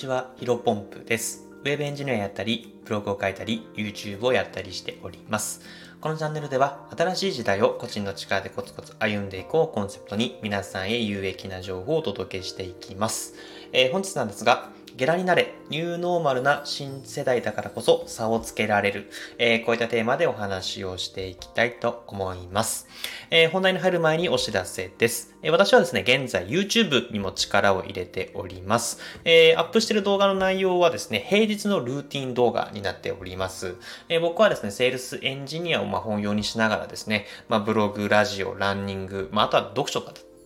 ちは、ヒロポンプです。ウェブエンジニアやったり、ブログを書いたり、YouTube をやったりしております。このチャンネルでは、新しい時代を個人の力でコツコツ歩んでいこうコンセプトに、皆さんへ有益な情報をお届けしていきます。えー、本日なんですが、ゲラになれ、ニューノーマルな新世代だからこそ差をつけられる、えー、こういったテーマでお話をしていきたいと思います。えー、本題に入る前にお知らせです。えー、私はですね、現在 YouTube にも力を入れております。えアップしてる動画の内容はですね、平日のルーティン動画になっております。え僕はですね、セールスエンジニアをま本業にしながらですね、まあ、ブログ、ラジオ、ランニング、まあ、あとは読書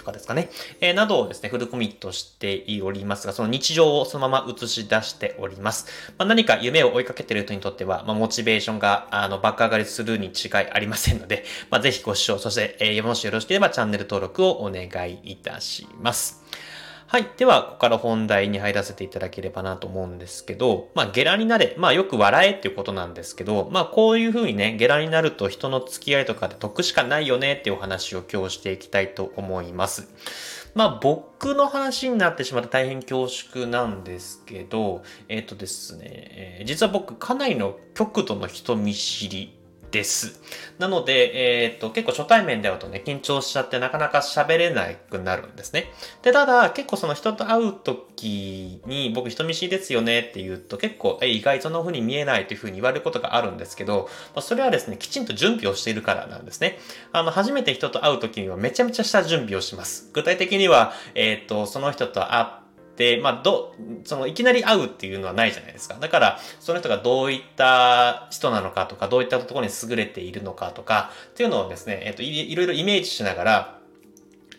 とかですかね、えー、などをですね、フルコミットしておりますが、その日常をそのまま映し出しております。まあ、何か夢を追いかけている人にとっては、まあ、モチベーションが、あの、爆上がりするに違いありませんので、まあ、ぜひご視聴、そして、えー、もしよろしければチャンネル登録をお願いいたします。はい。では、ここから本題に入らせていただければなと思うんですけど、まあ、ゲラになれ。まあ、よく笑えっていうことなんですけど、まあ、こういうふうにね、ゲラになると人の付き合いとかで得しかないよねっていうお話を今日していきたいと思います。まあ僕の話になってしまって大変恐縮なんですけど、えっ、ー、とですね、えー、実は僕かなりの極度の人見知りです。なので、えっ、と、結構初対面で会うとね、緊張しちゃってなかなか喋れなくなるんですね。で、ただ、結構その人と会う時に、僕人見知りですよねって言うと、結構、え、意外とそんな風に見えないという風に言われることがあるんですけど、まあ、それはですね、きちんと準備をしているからなんですね。あの、初めて人と会う時にはめちゃめちゃした準備をします。具体的には、えっ、と、その人と会って、まあ、ど、その、いきなり会うっていうのはないじゃないですか。だから、その人がどういった人なのかとか、どういったところに優れているのかとか、っていうのをですね、えっと、いろいろイメージしながら、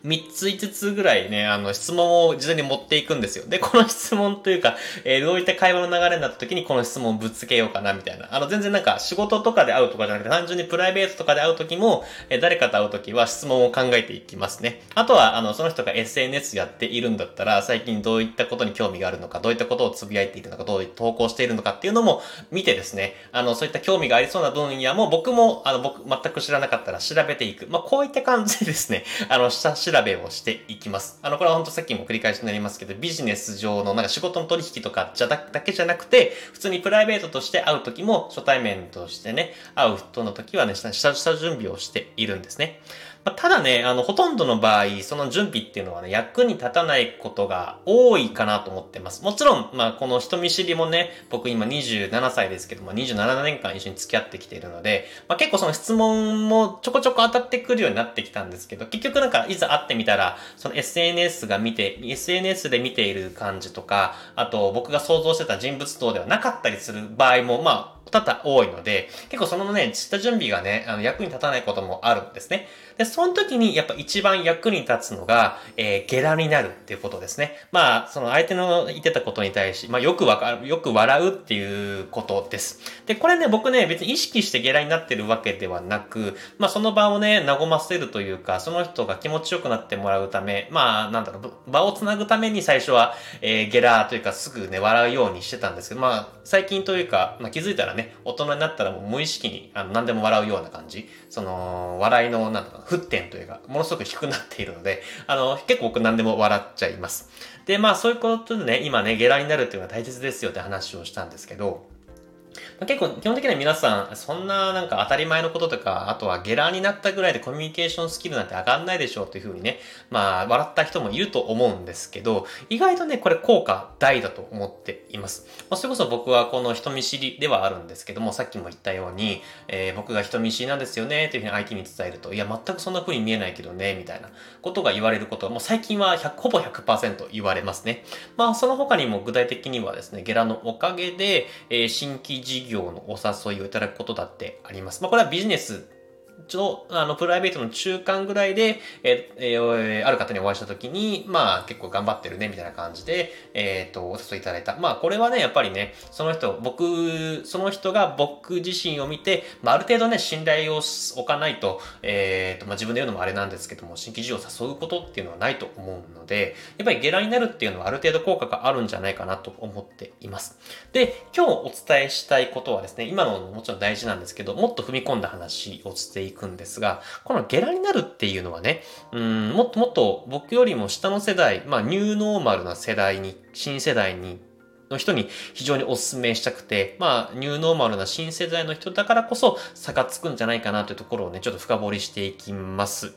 3つ5つぐらいね、あの、質問を事前に持っていくんですよ。で、この質問というか、えー、どういった会話の流れになった時にこの質問をぶつけようかな、みたいな。あの、全然なんか仕事とかで会うとかじゃなくて、単純にプライベートとかで会う時も、えー、誰かと会う時は質問を考えていきますね。あとは、あの、その人が SNS やっているんだったら、最近どういったことに興味があるのか、どういったことをつぶやいているのか、どういった投稿しているのかっていうのも見てですね、あの、そういった興味がありそうな分野も僕も、あの、僕、全く知らなかったら調べていく。まあ、こういった感じでですね、あの、下調べをしていきます。あの、これは本当さっきも繰り返しになりますけど、ビジネス上のなんか仕事の取引とかじゃだけじゃなくて、普通にプライベートとして会う時も、初対面としてね、会う人の時はね、下、下準備をしているんですね。まあ、ただね、あの、ほとんどの場合、その準備っていうのはね、役に立たないことが多いかなと思ってます。もちろん、まあ、この人見知りもね、僕今27歳ですけども、27年間一緒に付き合ってきているので、まあ、結構その質問もちょこちょこ当たってくるようになってきたんですけど、結局なんか、いざ会ってみたら、その SNS が見て、SNS で見ている感じとか、あと僕が想像してた人物像ではなかったりする場合も、まあ、多々多いので、結構そのね、下準備がね、あの役に立たないこともあるんですね。で、その時にやっぱ一番役に立つのが、えー、ゲラになるっていうことですね。まあ、その相手の言ってたことに対し、まあよくわかる、よく笑うっていうことです。で、これね、僕ね、別に意識してゲラになってるわけではなく、まあその場をね、和ませるというか、その人が気持ちよくなってもらうため、まあ、なんだろう、場をつなぐために最初は、えー、ゲラというかすぐね、笑うようにしてたんですけど、まあ、最近というか、まあ気づいたらね、大人になったらもう無意識に、あの、何でも笑うような感じ。その、笑いの、なんだろう、沸点というか、ものすごく低くなっているので、あの、結構僕何でも笑っちゃいます。で、まあそういうことでね、今ね、ゲラになるっていうのは大切ですよって話をしたんですけど、ま結構基本的には皆さん、そんななんか当たり前のこととか、あとはゲラーになったぐらいでコミュニケーションスキルなんて上がんないでしょうというふうにね、まあ笑った人もいると思うんですけど、意外とね、これ効果大だと思っています。まあ、それこそ僕はこの人見知りではあるんですけども、さっきも言ったように、えー、僕が人見知りなんですよね、というふうに相手に伝えると、いや、全くそんな風に見えないけどね、みたいなことが言われることは、もう最近は100ほぼ100%言われますね。まあその他にも具体的にはですね、ゲラのおかげで、えー、新規事業のお誘いをいただくことだってあります。まあ、これはビジネスちょっと、あの、プライベートの中間ぐらいで、ええー、ある方にお会いしたときに、まあ、結構頑張ってるね、みたいな感じで、えっ、ー、と、お誘いいただいた。まあ、これはね、やっぱりね、その人、僕、その人が僕自身を見て、まあ、ある程度ね、信頼を置かないと、えっ、と、まあ、自分で言うのもあれなんですけども、新規事業を誘うことっていうのはないと思うので、やっぱりゲラになるっていうのはある程度効果があるんじゃないかなと思っています。で、今日お伝えしたいことはですね、今のもちろん大事なんですけど、もっと踏み込んだ話をしていいくんですが、このゲラになるっていうのはね、うん、もっともっと僕よりも下の世代、まあニューノーマルな世代に、新世代にの人に非常にお勧めしたくて、まあ、ニューノーマルな新世代の人だからこそ差がつくんじゃないかなというところをね、ちょっと深掘りしていきます。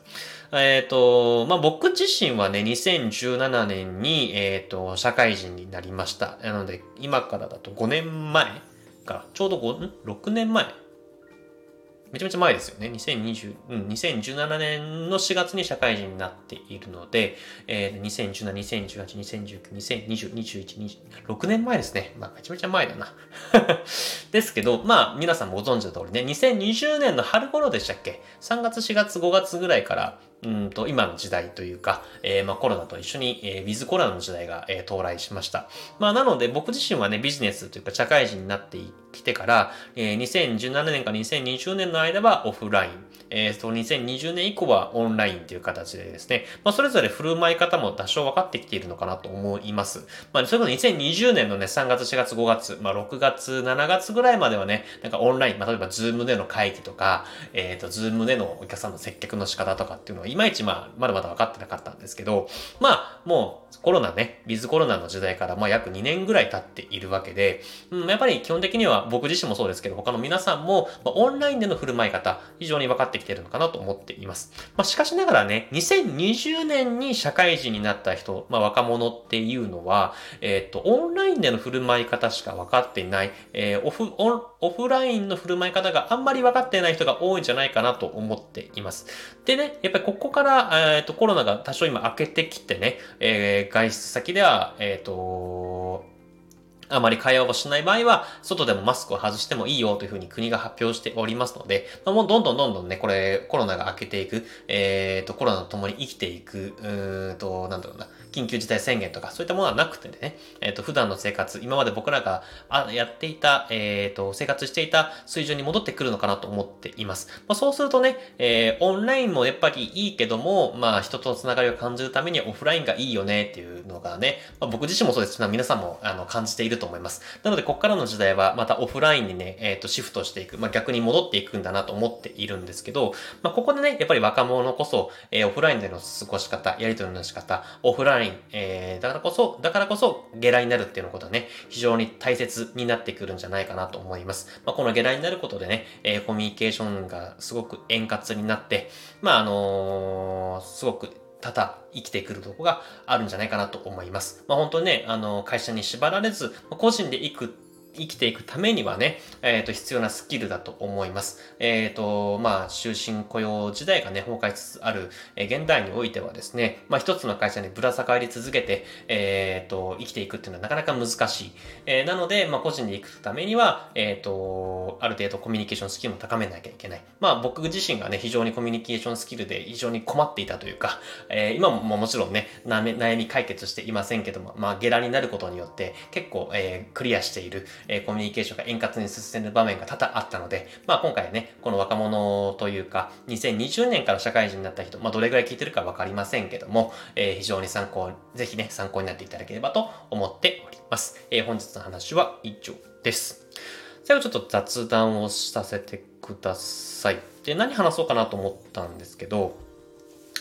えっ、ー、と、まあ、僕自身はね、2017年に、えっ、ー、と、社会人になりました。なので、今からだと5年前か、ちょうど5、6年前めちゃめちゃ前ですよね。2020、うん、2017年の4月に社会人になっているので、えー、2017、2018、2019、2020、21、26年前ですね。まあ、めちゃめちゃ前だな。ですけど、まあ、皆さんもご存知の通りね、2020年の春頃でしたっけ ?3 月、4月、5月ぐらいから、うんと、今の時代というか、えー、まあコロナと一緒に、えー、ウィズコロナの時代が、えー、到来しました。まあなので僕自身はね、ビジネスというか社会人になってきてから、えー、2017年から2020年の間はオフライン、えー、と、2020年以降はオンラインという形でですね、まあそれぞれ振る舞い方も多少分かってきているのかなと思います。まあそれこそ2020年のね、3月、4月、5月、まあ6月、7月ぐらいまではね、なんかオンライン、まあ例えばズームでの会議とか、えっ、ー、と、ズームでのお客さんの接客の仕方とかっていうのはいまいちまあ、まだまだ分かってなかったんですけど、まあ、もうコロナね、ビズコロナの時代からまあ約2年ぐらい経っているわけで、うん、やっぱり基本的には僕自身もそうですけど、他の皆さんも、まあ、オンラインでの振る舞い方、非常に分かってきてるのかなと思っています。まあ、しかしながらね、2020年に社会人になった人、まあ、若者っていうのは、えっ、と、オンラインでの振る舞い方しか分かっていない、えー、オフ、オン、オフラインの振る舞い方があんまり分かっていない人が多いんじゃないかなと思っています。でね、やっぱりこここから、えっ、と、コロナが多少今開けてきてね、えー、外出先では、えっ、と、あまり会話をしない場合は、外でもマスクを外してもいいよというふうに国が発表しておりますので、まあ、もうどんどんどんどんね、これ、コロナが明けていく、えっ、ー、と、コロナと共に生きていく、うーんと、なんだろうな、緊急事態宣言とか、そういったものはなくてね、えっ、ー、と、普段の生活、今まで僕らがあやっていた、えっ、ー、と、生活していた水準に戻ってくるのかなと思っています。まあ、そうするとね、えー、オンラインもやっぱりいいけども、まあ、人とのつながりを感じるためにはオフラインがいいよねっていうのがね、まあ、僕自身もそうですし、皆さんもあの感じていると思います。なので、ここからの時代はまたオフラインにね、えっ、ー、と、シフトしていく、まあ、逆に戻っていくんだなと思っているんですけど、まあ、ここでね、やっぱり若者こそ、えー、オフラインでの過ごし方、やりとりの仕方、オフライン、えー、だからこそ、だからこそ、下来になるっていうのことはね、非常に大切になってくるんじゃないかなと思います。まあ、この下来になることでね、えー、コミュニケーションがすごく円滑になって、まあ、あのー、すごく多々生きてくるとこがあるんじゃないかなと思います。まあ、本当にね、あの、会社に縛られず、個人で行く生きていくためにはね、えっ、ー、と、必要なスキルだと思います。えっ、ー、と、まあ、終身雇用時代がね、崩壊しつつある、えー、現代においてはですね、まあ、一つの会社にぶら下がり続けて、えっ、と、生きていくっていうのはなかなか難しい。え、なので、まあ、個人で行くためには、えっ、と、ある程度コミュニケーションスキルも高めなきゃいけない。まあ、僕自身がね、非常にコミュニケーションスキルで非常に困っていたというか、え今ももちろんね、悩み解決していませんけども、まあ、ゲラになることによって、結構、えクリアしている、えコミュニケーションが円滑に進んでる場面が多々あったので、まあ今回ね、この若者というか、2020年から社会人になった人、まあどれぐらい聞いてるかわかりませんけども、えー、非常に参考、ぜひね、参考になっていただければと思っております。えー、本日の話は以上です。最後ちょっと雑談をさせてください。で、何話そうかなと思ったんですけど、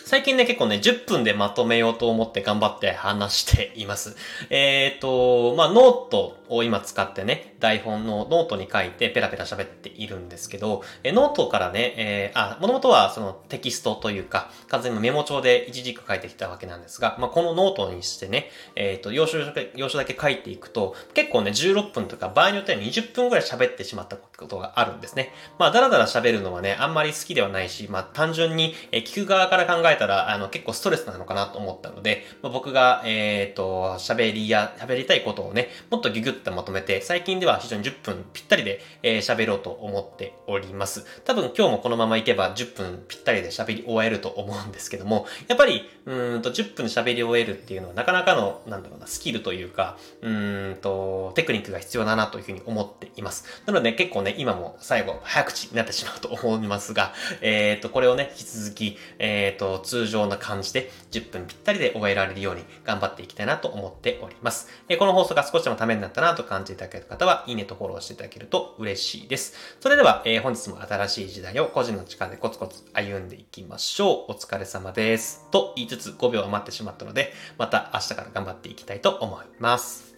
最近ね、結構ね、10分でまとめようと思って頑張って話しています。えっ、ー、と、まあ、ノートを今使ってね、台本のノートに書いてペラペラ喋っているんですけど、えノートからね、えー、あ、もともとはそのテキストというか、完全にメモ帳で一字一句書いてきたわけなんですが、まあ、このノートにしてね、えっ、ー、と、要所だけ、要所だけ書いていくと、結構ね、16分とか場合によっては20分くらい喋ってしまったことがあるんですね。まあ、だらだら喋るのはね、あんまり好きではないし、まあ、単純に、え聞く側から考えたら、あの、結構ストレスなのかなと思ったので、まあ、僕が、えっ、ー、と、喋りや、喋りたいことをね、もっとギュギュッとまとめて、最近では非常に10分ぴったりで喋、えー、ろうと思っております。多分今日もこのままいけば10分ぴったりで喋り終えると思うんですけども、やっぱり、うんと10分喋り終えるっていうのはなかなかの、なんだろうな、スキルというか、うんと、テクニックが必要だなというふうに思っています。なので結構ね、今も最後早口になってしまうと思いますが、えっ、ー、と、これをね、引き続き、えっ、ー、と、通常な感じで10分ぴったりで終えられるように頑張っていきたいなと思っております。えー、この放送が少しでもためになったなと感じていただける方は、いいねとフォローしていただけると嬉しいです。それでは、えー、本日も新しい時代を個人の力でコツコツ歩んでいきましょう。お疲れ様です。と言いつ5秒余ってしまったので、また明日から頑張っていきたいと思います。